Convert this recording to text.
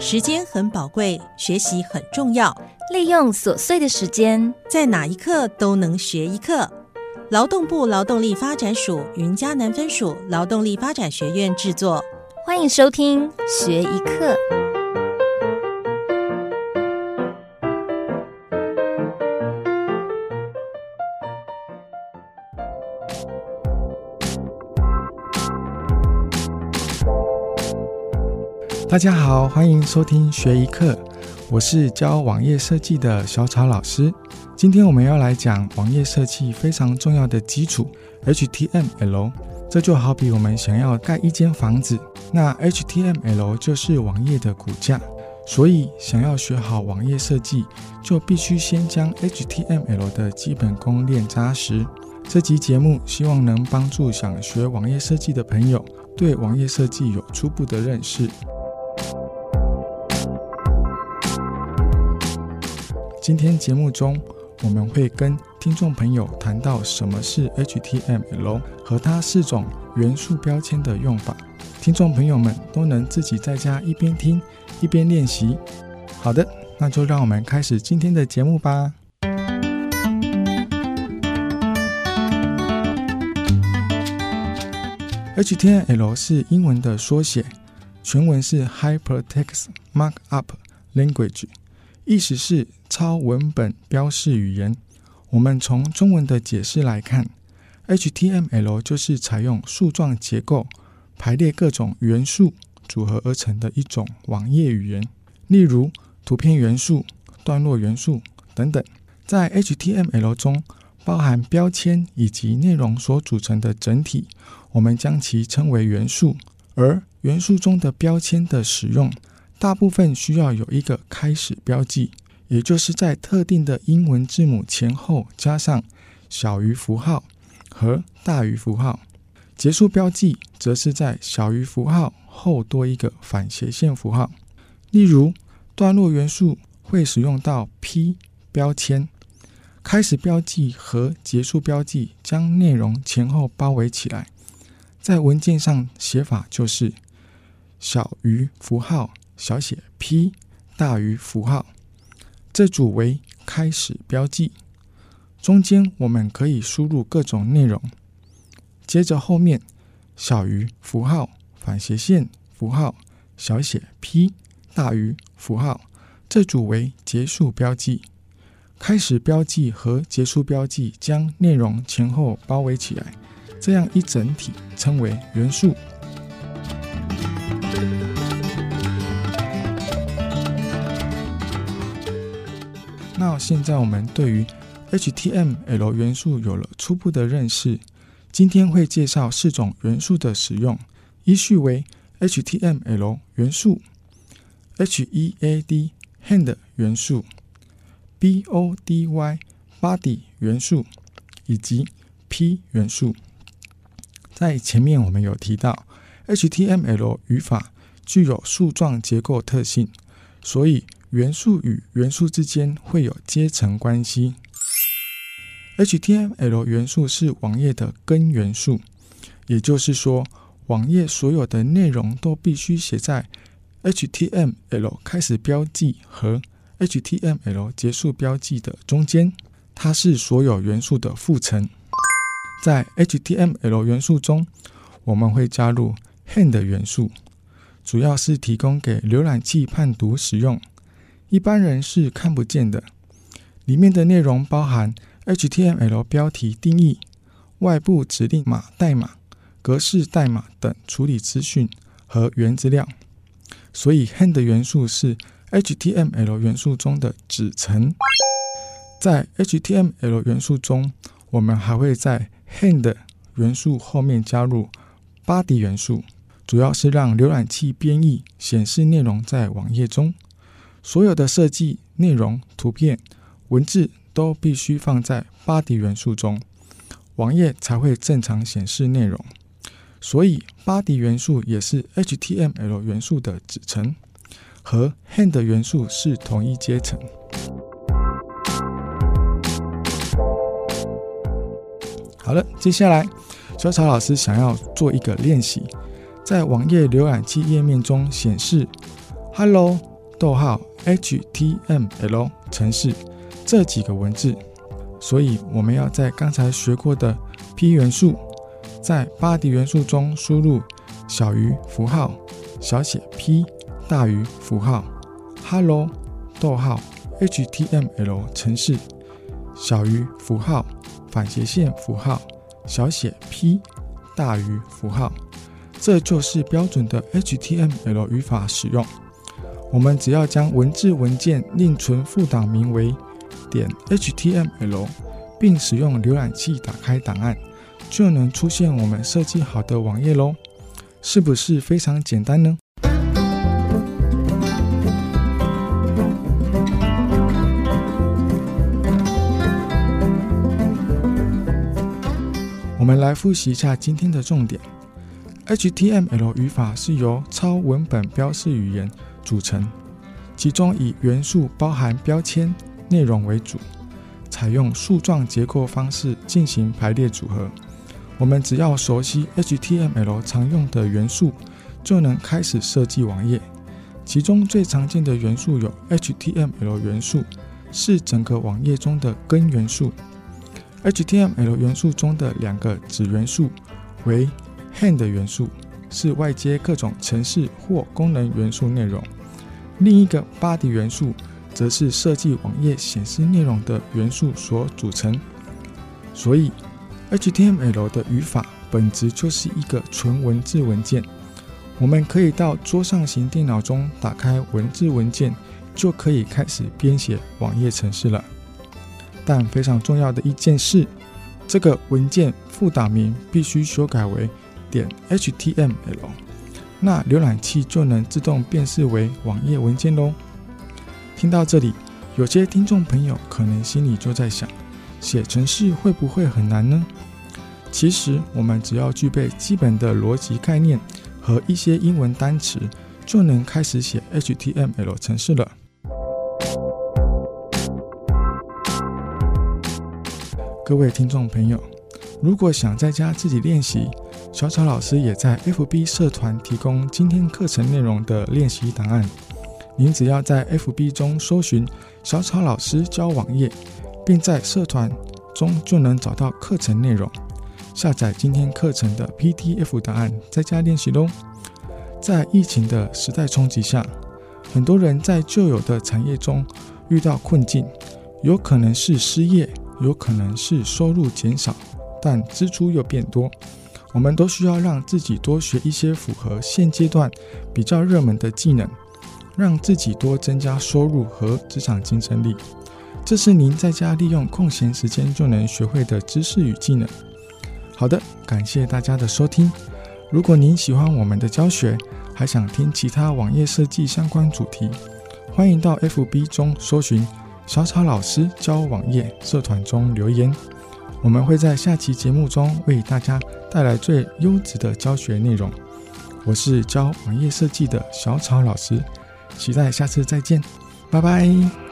时间很宝贵，学习很重要。利用琐碎的时间，在哪一刻都能学一课。劳动部劳动力发展署云嘉南分署劳动力发展学院制作，欢迎收听学一课。大家好，欢迎收听学一课，我是教网页设计的小草老师。今天我们要来讲网页设计非常重要的基础 HTML。这就好比我们想要盖一间房子，那 HTML 就是网页的骨架。所以想要学好网页设计，就必须先将 HTML 的基本功练扎实。这集节目希望能帮助想学网页设计的朋友，对网页设计有初步的认识。今天节目中，我们会跟听众朋友谈到什么是 HTML 和它四种元素标签的用法，听众朋友们都能自己在家一边听一边练习。好的，那就让我们开始今天的节目吧。HTML 是英文的缩写，全文是 Hypertext Markup Language。意思是超文本标示语言。我们从中文的解释来看，HTML 就是采用树状结构排列各种元素组合而成的一种网页语言，例如图片元素、段落元素等等。在 HTML 中，包含标签以及内容所组成的整体，我们将其称为元素。而元素中的标签的使用。大部分需要有一个开始标记，也就是在特定的英文字母前后加上小于符号和大于符号。结束标记则是在小于符号后多一个反斜线符号。例如，段落元素会使用到 P 标签。开始标记和结束标记将内容前后包围起来，在文件上写法就是小于符号。小写 p 大于符号，这组为开始标记。中间我们可以输入各种内容，接着后面小于符号反斜线符号小写 p 大于符号，这组为结束标记。开始标记和结束标记将内容前后包围起来，这样一整体称为元素。现在我们对于 HTML 元素有了初步的认识。今天会介绍四种元素的使用，依序为 HTML 元素、HEAD Hand 元素、Body Body 元素以及 P 元素。在前面我们有提到，HTML 语法具有树状结构特性，所以。元素与元素之间会有阶层关系。HTML 元素是网页的根元素，也就是说，网页所有的内容都必须写在 HTML 开始标记和 HTML 结束标记的中间。它是所有元素的副层。在 HTML 元素中，我们会加入 Hand 元素，主要是提供给浏览器判读使用。一般人是看不见的。里面的内容包含 HTML 标题定义、外部指令码代码、格式代码等处理资讯和原资料。所以 Hand 元素是 HTML 元素中的子层。在 HTML 元素中，我们还会在 Hand 元素后面加入 Body 元素，主要是让浏览器编译显示内容在网页中。所有的设计内容、图片、文字都必须放在 Body 元素中，网页才会正常显示内容。所以，Body 元素也是 HTML 元素的子层，和 Hand 元素是同一阶层。好了，接下来，小草老师想要做一个练习，在网页浏览器页面中显示 “Hello”。逗号 HTML 程式这几个文字，所以我们要在刚才学过的 P 元素，在 body 元素中输入小于符号小写 p 大于符号 hello 逗号 HTML 程式小于符号反斜线符号小写 p 大于符号，这就是标准的 HTML 语法使用。我们只要将文字文件另存副档名为点 HTML，并使用浏览器打开档案，就能出现我们设计好的网页喽。是不是非常简单呢？我们来复习一下今天的重点。HTML 语法是由超文本标示语言。组成，其中以元素包含标签内容为主，采用树状结构方式进行排列组合。我们只要熟悉 HTML 常用的元素，就能开始设计网页。其中最常见的元素有 HTML 元素，是整个网页中的根元素。HTML 元素中的两个子元素为 Hand 元素，是外接各种程式或功能元素内容。另一个 body 元素则是设计网页显示内容的元素所组成，所以 HTML 的语法本质就是一个纯文字文件。我们可以到桌上型电脑中打开文字文件，就可以开始编写网页程式了。但非常重要的一件事，这个文件副档名必须修改为点 HTML。那浏览器就能自动辨识为网页文件喽。听到这里，有些听众朋友可能心里就在想：写程式会不会很难呢？其实，我们只要具备基本的逻辑概念和一些英文单词，就能开始写 HTML 程式了。各位听众朋友，如果想在家自己练习，小草老师也在 FB 社团提供今天课程内容的练习档案。您只要在 FB 中搜寻“小草老师教网页”，并在社团中就能找到课程内容，下载今天课程的 PDF 档案，在家练习喽。在疫情的时代冲击下，很多人在旧有的产业中遇到困境，有可能是失业，有可能是收入减少，但支出又变多。我们都需要让自己多学一些符合现阶段比较热门的技能，让自己多增加收入和职场竞争力。这是您在家利用空闲时间就能学会的知识与技能。好的，感谢大家的收听。如果您喜欢我们的教学，还想听其他网页设计相关主题，欢迎到 FB 中搜寻“小草老师教网页”社团中留言。我们会在下期节目中为大家带来最优质的教学内容。我是教网页设计的小草老师，期待下次再见，拜拜。